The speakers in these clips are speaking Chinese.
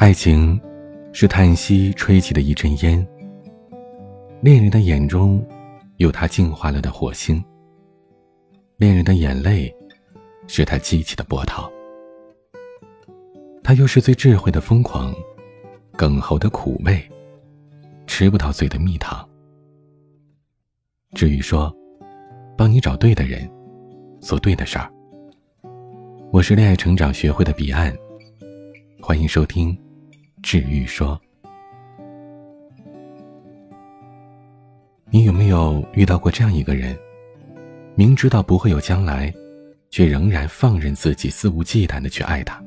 爱情，是叹息吹起的一阵烟。恋人的眼中，有他净化了的火星。恋人的眼泪，是他激起的波涛。他又是最智慧的疯狂，梗喉的苦味，吃不到嘴的蜜糖。至于说，帮你找对的人，做对的事儿。我是恋爱成长学会的彼岸，欢迎收听。治愈说：“你有没有遇到过这样一个人？明知道不会有将来，却仍然放任自己肆无忌惮的去爱他。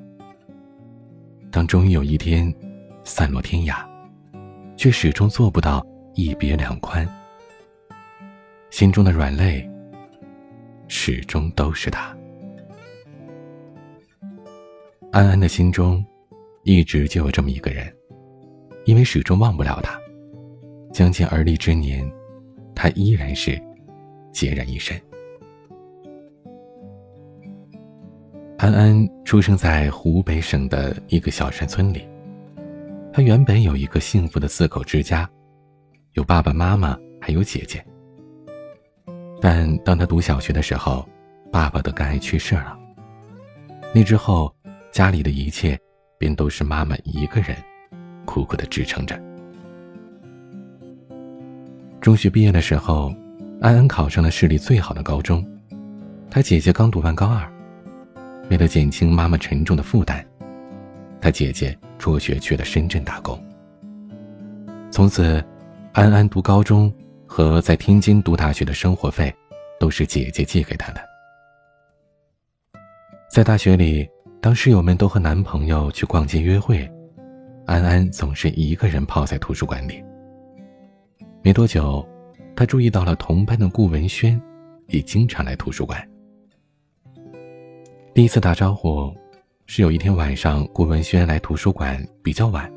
当终于有一天散落天涯，却始终做不到一别两宽。心中的软肋，始终都是他。安安的心中。”一直就有这么一个人，因为始终忘不了他，将近而立之年，他依然是孑然一身。安安出生在湖北省的一个小山村里，他原本有一个幸福的四口之家，有爸爸妈妈还有姐姐。但当他读小学的时候，爸爸得肝癌去世了。那之后，家里的一切。便都是妈妈一个人苦苦的支撑着。中学毕业的时候，安安考上了市里最好的高中，她姐姐刚读完高二。为了减轻妈妈沉重的负担，她姐姐辍学去了深圳打工。从此，安安读高中和在天津读大学的生活费，都是姐姐寄给她的。在大学里。当室友们都和男朋友去逛街约会，安安总是一个人泡在图书馆里。没多久，她注意到了同班的顾文轩，也经常来图书馆。第一次打招呼，是有一天晚上，顾文轩来图书馆比较晚，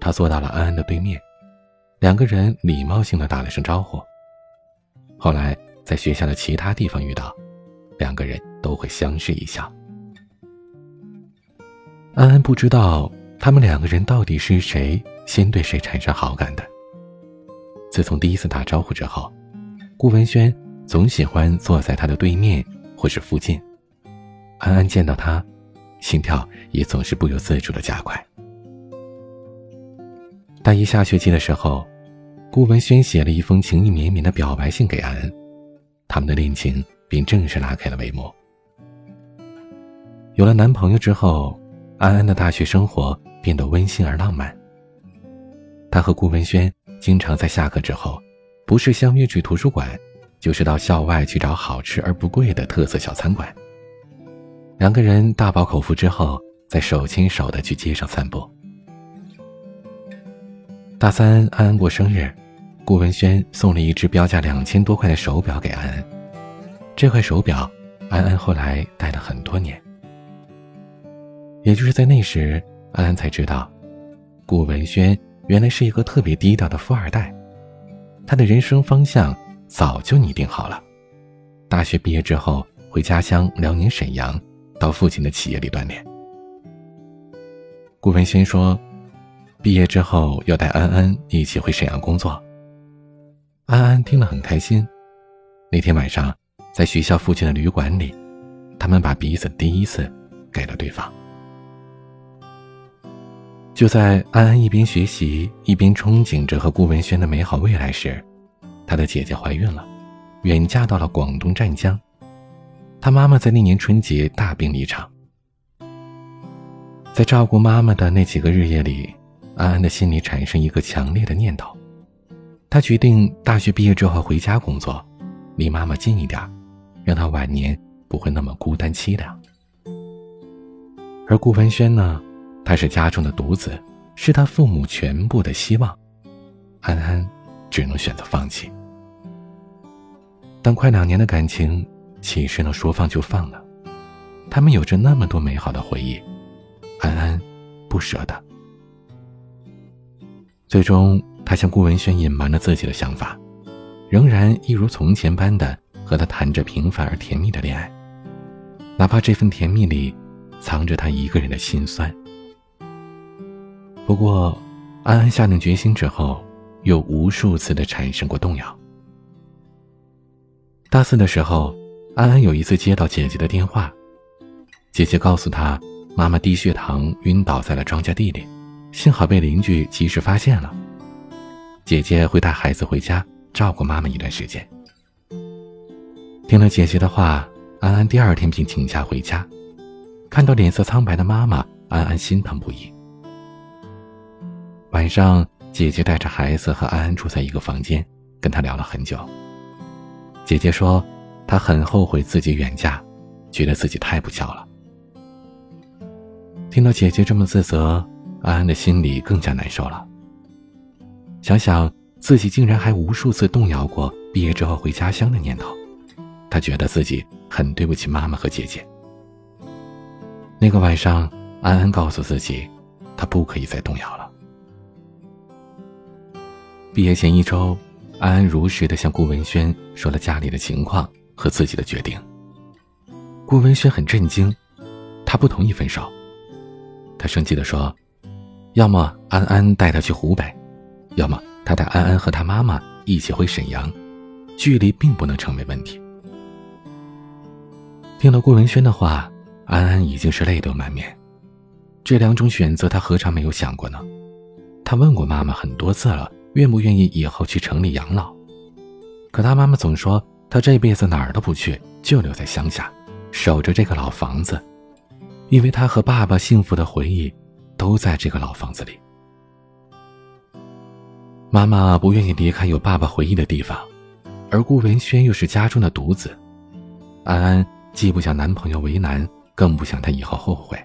他坐到了安安的对面，两个人礼貌性的打了声招呼。后来在学校的其他地方遇到，两个人都会相视一笑。安安不知道他们两个人到底是谁先对谁产生好感的。自从第一次打招呼之后，顾文轩总喜欢坐在他的对面或是附近。安安见到他，心跳也总是不由自主的加快。大一下学期的时候，顾文轩写了一封情意绵绵的表白信给安安，他们的恋情便正式拉开了帷幕。有了男朋友之后。安安的大学生活变得温馨而浪漫。他和顾文轩经常在下课之后，不是相约去图书馆，就是到校外去找好吃而不贵的特色小餐馆。两个人大饱口福之后，再手牵手的去街上散步。大三，安安过生日，顾文轩送了一只标价两千多块的手表给安安。这块手表，安安后来戴了很多年。也就是在那时，安安才知道，顾文轩原来是一个特别低调的富二代，他的人生方向早就拟定好了。大学毕业之后，回家乡辽宁沈阳，到父亲的企业里锻炼。顾文轩说，毕业之后要带安安一起回沈阳工作。安安听了很开心。那天晚上，在学校附近的旅馆里，他们把彼此第一次给了对方。就在安安一边学习一边憧憬着和顾文轩的美好未来时，她的姐姐怀孕了，远嫁到了广东湛江。她妈妈在那年春节大病一场。在照顾妈妈的那几个日夜里，安安的心里产生一个强烈的念头：她决定大学毕业之后回家工作，离妈妈近一点，让她晚年不会那么孤单凄凉。而顾文轩呢？他是家中的独子，是他父母全部的希望。安安只能选择放弃。但快两年的感情，岂是能说放就放呢？他们有着那么多美好的回忆，安安不舍得。最终，他向顾文轩隐瞒了自己的想法，仍然一如从前般的和他谈着平凡而甜蜜的恋爱，哪怕这份甜蜜里藏着他一个人的心酸。不过，安安下定决心之后，又无数次的产生过动摇。大四的时候，安安有一次接到姐姐的电话，姐姐告诉她，妈妈低血糖晕倒在了庄稼地里，幸好被邻居及时发现了。姐姐会带孩子回家照顾妈妈一段时间。听了姐姐的话，安安第二天便请假回家。看到脸色苍白的妈妈，安安心疼不已。晚上，姐姐带着孩子和安安住在一个房间，跟她聊了很久。姐姐说，她很后悔自己远嫁，觉得自己太不孝了。听到姐姐这么自责，安安的心里更加难受了。想想自己竟然还无数次动摇过毕业之后回家乡的念头，她觉得自己很对不起妈妈和姐姐。那个晚上，安安告诉自己，她不可以再动摇了。毕业前一周，安安如实的向顾文轩说了家里的情况和自己的决定。顾文轩很震惊，他不同意分手。他生气的说：“要么安安带他去湖北。”要么他带安安和他妈妈一起回沈阳，距离并不能成为问题。听了顾文轩的话，安安已经是泪流满面。这两种选择，他何尝没有想过呢？他问过妈妈很多次了，愿不愿意以后去城里养老？可他妈妈总说，他这辈子哪儿都不去，就留在乡下，守着这个老房子，因为他和爸爸幸福的回忆，都在这个老房子里。妈妈不愿意离开有爸爸回忆的地方，而顾文轩又是家中的独子，安安既不想男朋友为难，更不想他以后后悔。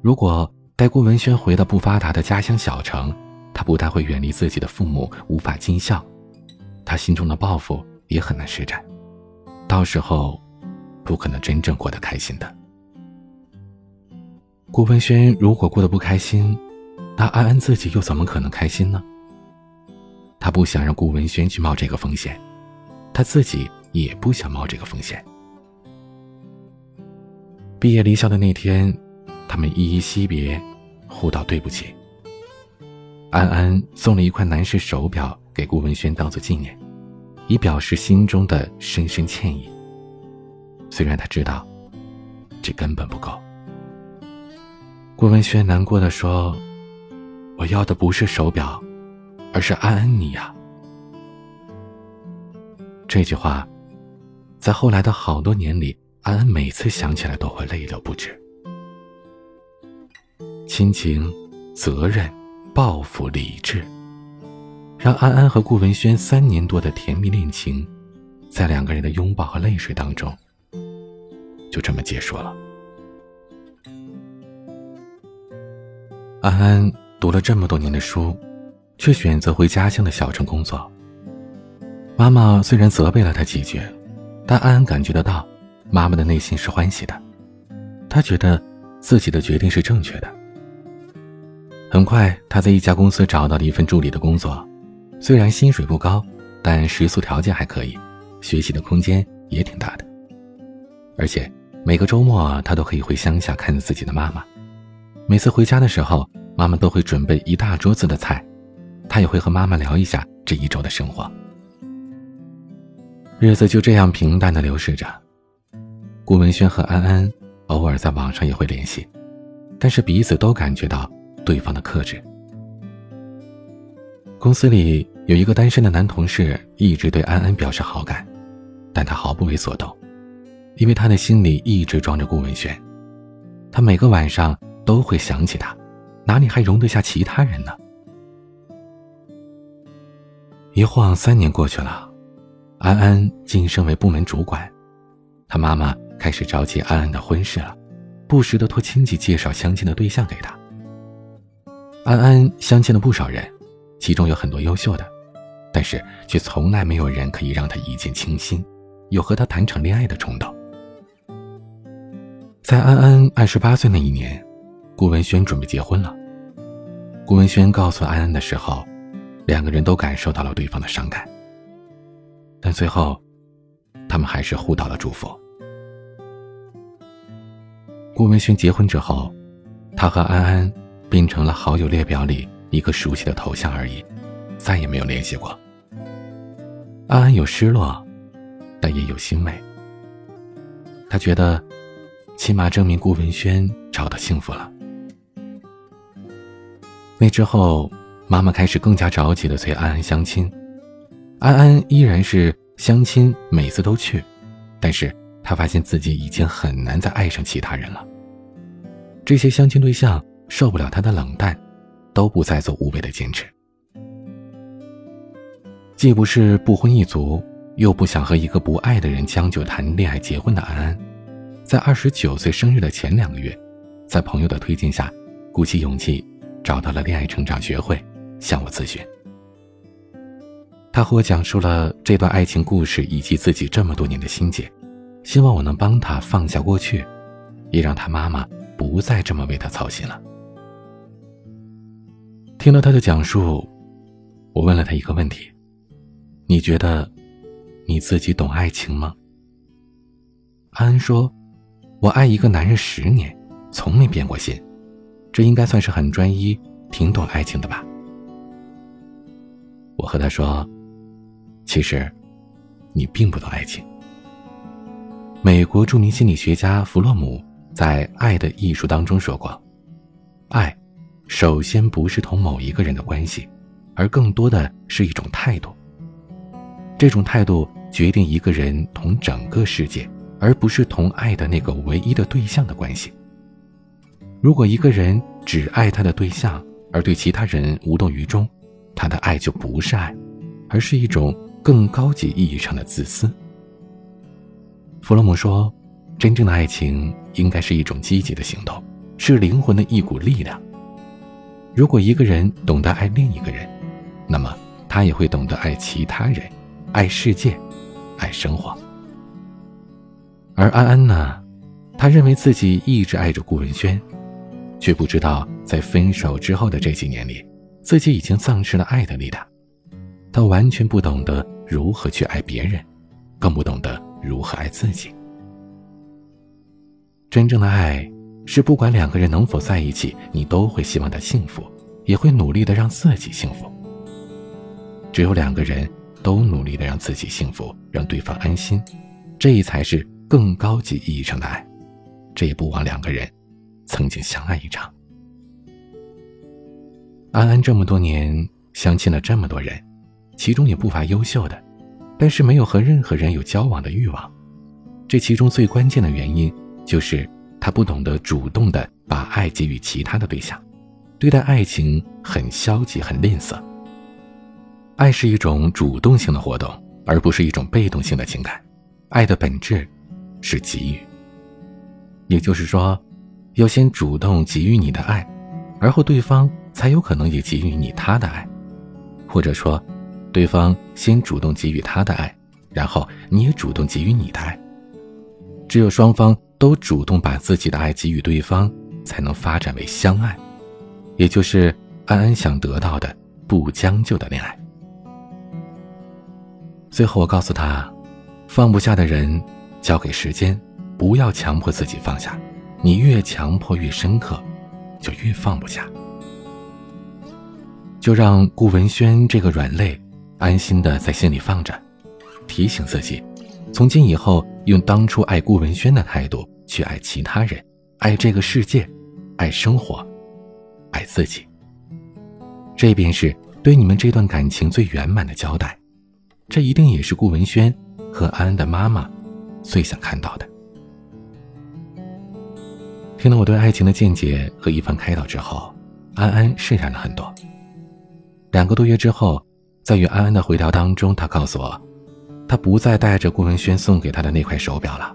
如果带顾文轩回到不发达的家乡小城，他不但会远离自己的父母，无法尽孝，他心中的抱负也很难施展，到时候，不可能真正过得开心的。顾文轩如果过得不开心，那安安自己又怎么可能开心呢？他不想让顾文轩去冒这个风险，他自己也不想冒这个风险。毕业离校的那天，他们依依惜别，互道对不起。安安送了一块男士手表给顾文轩当做纪念，以表示心中的深深歉意。虽然他知道，这根本不够。顾文轩难过的说：“我要的不是手表。”而是安安你呀，这句话，在后来的好多年里，安安每次想起来都会泪流不止。亲情、责任、报复、理智，让安安和顾文轩三年多的甜蜜恋情，在两个人的拥抱和泪水当中，就这么结束了。安安读了这么多年的书。却选择回家乡的小城工作。妈妈虽然责备了他几句，但安安感觉得到，妈妈的内心是欢喜的。她觉得自己的决定是正确的。很快，他在一家公司找到了一份助理的工作，虽然薪水不高，但食宿条件还可以，学习的空间也挺大的。而且每个周末，他都可以回乡下看自己的妈妈。每次回家的时候，妈妈都会准备一大桌子的菜。他也会和妈妈聊一下这一周的生活，日子就这样平淡的流逝着。顾文轩和安安偶尔在网上也会联系，但是彼此都感觉到对方的克制。公司里有一个单身的男同事一直对安安表示好感，但他毫不为所动，因为他的心里一直装着顾文轩，他每个晚上都会想起他，哪里还容得下其他人呢？一晃三年过去了，安安晋升为部门主管，他妈妈开始着急安安的婚事了，不时的托亲戚介绍相亲的对象给他。安安相亲了不少人，其中有很多优秀的，但是却从来没有人可以让她一见倾心，有和他谈场恋爱的冲动。在安安二十八岁那一年，顾文轩准备结婚了。顾文轩告诉安安的时候。两个人都感受到了对方的伤感，但最后，他们还是互道了祝福。顾文轩结婚之后，他和安安变成了好友列表里一个熟悉的头像而已，再也没有联系过。安安有失落，但也有欣慰。他觉得，起码证明顾文轩找到幸福了。那之后，妈妈开始更加着急的催安安相亲。安安依然是相亲，每次都去，但是她发现自己已经很难再爱上其他人了。这些相亲对象受不了他的冷淡，都不再做无谓的坚持。既不是不婚一族，又不想和一个不爱的人将就谈恋爱结婚的安安，在二十九岁生日的前两个月，在朋友的推荐下，鼓起勇气找到了恋爱成长学会，向我咨询。他和我讲述了这段爱情故事以及自己这么多年的心结，希望我能帮他放下过去，也让他妈妈不再这么为他操心了。听了他的讲述，我问了他一个问题：“你觉得你自己懂爱情吗？”安安说：“我爱一个男人十年，从没变过心，这应该算是很专一、挺懂爱情的吧？”我和他说。其实，你并不懂爱情。美国著名心理学家弗洛姆在《爱的艺术》当中说过：“爱，首先不是同某一个人的关系，而更多的是一种态度。这种态度决定一个人同整个世界，而不是同爱的那个唯一的对象的关系。如果一个人只爱他的对象，而对其他人无动于衷，他的爱就不是爱，而是一种。”更高级意义上的自私。弗洛姆说：“真正的爱情应该是一种积极的行动，是灵魂的一股力量。如果一个人懂得爱另一个人，那么他也会懂得爱其他人，爱世界，爱生活。而安安呢？他认为自己一直爱着顾文轩，却不知道在分手之后的这几年里，自己已经丧失了爱的力量。他完全不懂得。”如何去爱别人，更不懂得如何爱自己。真正的爱是不管两个人能否在一起，你都会希望他幸福，也会努力的让自己幸福。只有两个人都努力的让自己幸福，让对方安心，这才是更高级意义上的爱。这也不枉两个人曾经相爱一场。安安这么多年相亲了这么多人。其中也不乏优秀的，但是没有和任何人有交往的欲望。这其中最关键的原因就是他不懂得主动的把爱给予其他的对象，对待爱情很消极、很吝啬。爱是一种主动性的活动，而不是一种被动性的情感。爱的本质是给予，也就是说，要先主动给予你的爱，而后对方才有可能也给予你他的爱，或者说。对方先主动给予他的爱，然后你也主动给予你的爱。只有双方都主动把自己的爱给予对方，才能发展为相爱，也就是安安想得到的不将就的恋爱。最后，我告诉他，放不下的人，交给时间，不要强迫自己放下。你越强迫越深刻，就越放不下。就让顾文轩这个软肋。安心的在心里放着，提醒自己，从今以后用当初爱顾文轩的态度去爱其他人，爱这个世界，爱生活，爱自己。这便是对你们这段感情最圆满的交代。这一定也是顾文轩和安安的妈妈最想看到的。听了我对爱情的见解和一番开导之后，安安释然了很多。两个多月之后。在与安安的回聊当中，他告诉我，他不再带着顾文轩送给他的那块手表了。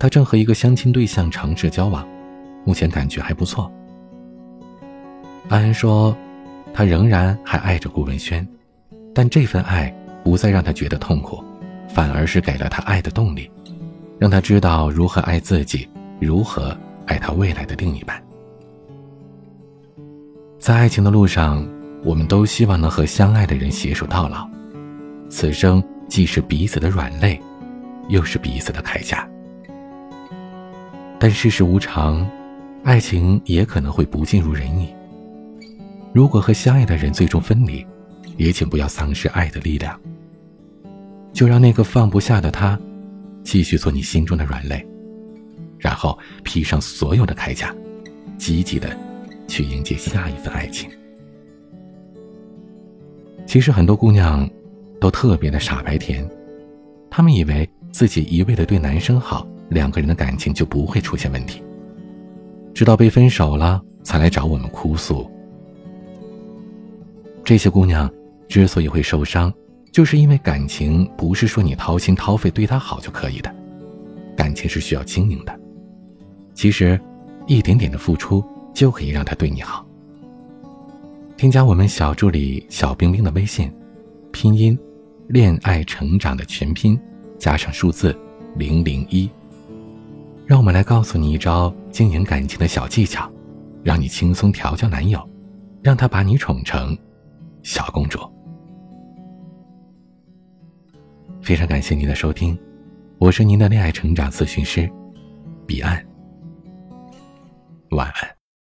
他正和一个相亲对象尝试交往，目前感觉还不错。安安说，他仍然还爱着顾文轩，但这份爱不再让他觉得痛苦，反而是给了他爱的动力，让他知道如何爱自己，如何爱他未来的另一半。在爱情的路上。我们都希望能和相爱的人携手到老，此生既是彼此的软肋，又是彼此的铠甲。但世事无常，爱情也可能会不尽如人意。如果和相爱的人最终分离，也请不要丧失爱的力量。就让那个放不下的他，继续做你心中的软肋，然后披上所有的铠甲，积极的去迎接下一份爱情。其实很多姑娘，都特别的傻白甜，她们以为自己一味的对男生好，两个人的感情就不会出现问题。直到被分手了，才来找我们哭诉。这些姑娘之所以会受伤，就是因为感情不是说你掏心掏肺对她好就可以的，感情是需要经营的。其实，一点点的付出就可以让她对你好。添加我们小助理小冰冰的微信，拼音，恋爱成长的全拼，加上数字零零一。让我们来告诉你一招经营感情的小技巧，让你轻松调教男友，让他把你宠成小公主。非常感谢您的收听，我是您的恋爱成长咨询师彼岸。晚安。